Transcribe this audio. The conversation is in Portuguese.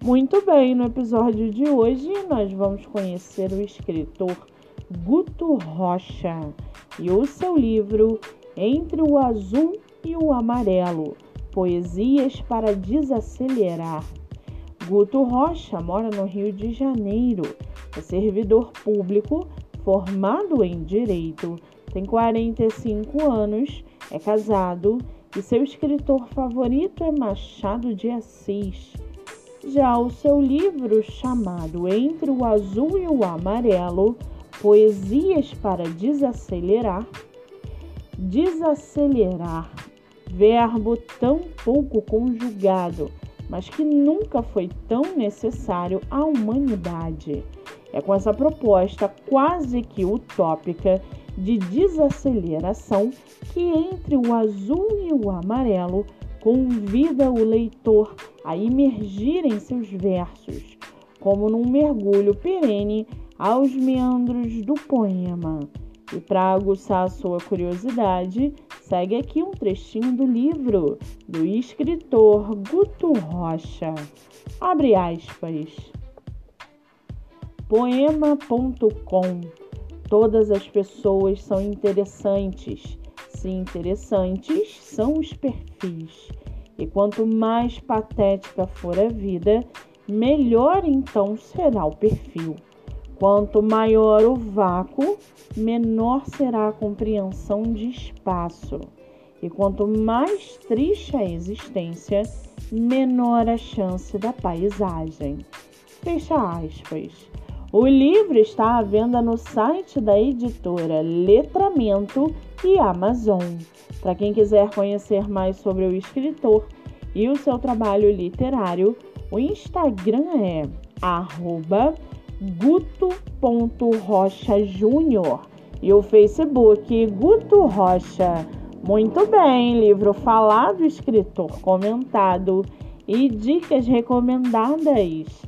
Muito bem, no episódio de hoje nós vamos conhecer o escritor Guto Rocha e o seu livro Entre o Azul e o Amarelo Poesias para Desacelerar. Guto Rocha mora no Rio de Janeiro, é servidor público, formado em Direito, tem 45 anos, é casado e seu escritor favorito é Machado de Assis. Já o seu livro, chamado Entre o Azul e o Amarelo Poesias para Desacelerar, desacelerar, verbo tão pouco conjugado, mas que nunca foi tão necessário à humanidade. É com essa proposta quase que utópica de desaceleração que entre o azul e o amarelo convida o leitor a imergir em seus versos, como num mergulho perene aos meandros do poema. E para aguçar a sua curiosidade, segue aqui um trechinho do livro do escritor Guto Rocha. Abre aspas. Poema.com Todas as pessoas são interessantes. Se interessantes são os perfis. E quanto mais patética for a vida, melhor então será o perfil. Quanto maior o vácuo, menor será a compreensão de espaço. E quanto mais triste a existência, menor a chance da paisagem. Fecha aspas. O livro está à venda no site da editora Letramento e Amazon. Para quem quiser conhecer mais sobre o escritor e o seu trabalho literário, o Instagram é guto.rochajúnior e o Facebook Guto Rocha. Muito bem, livro falado, escritor comentado e dicas recomendadas.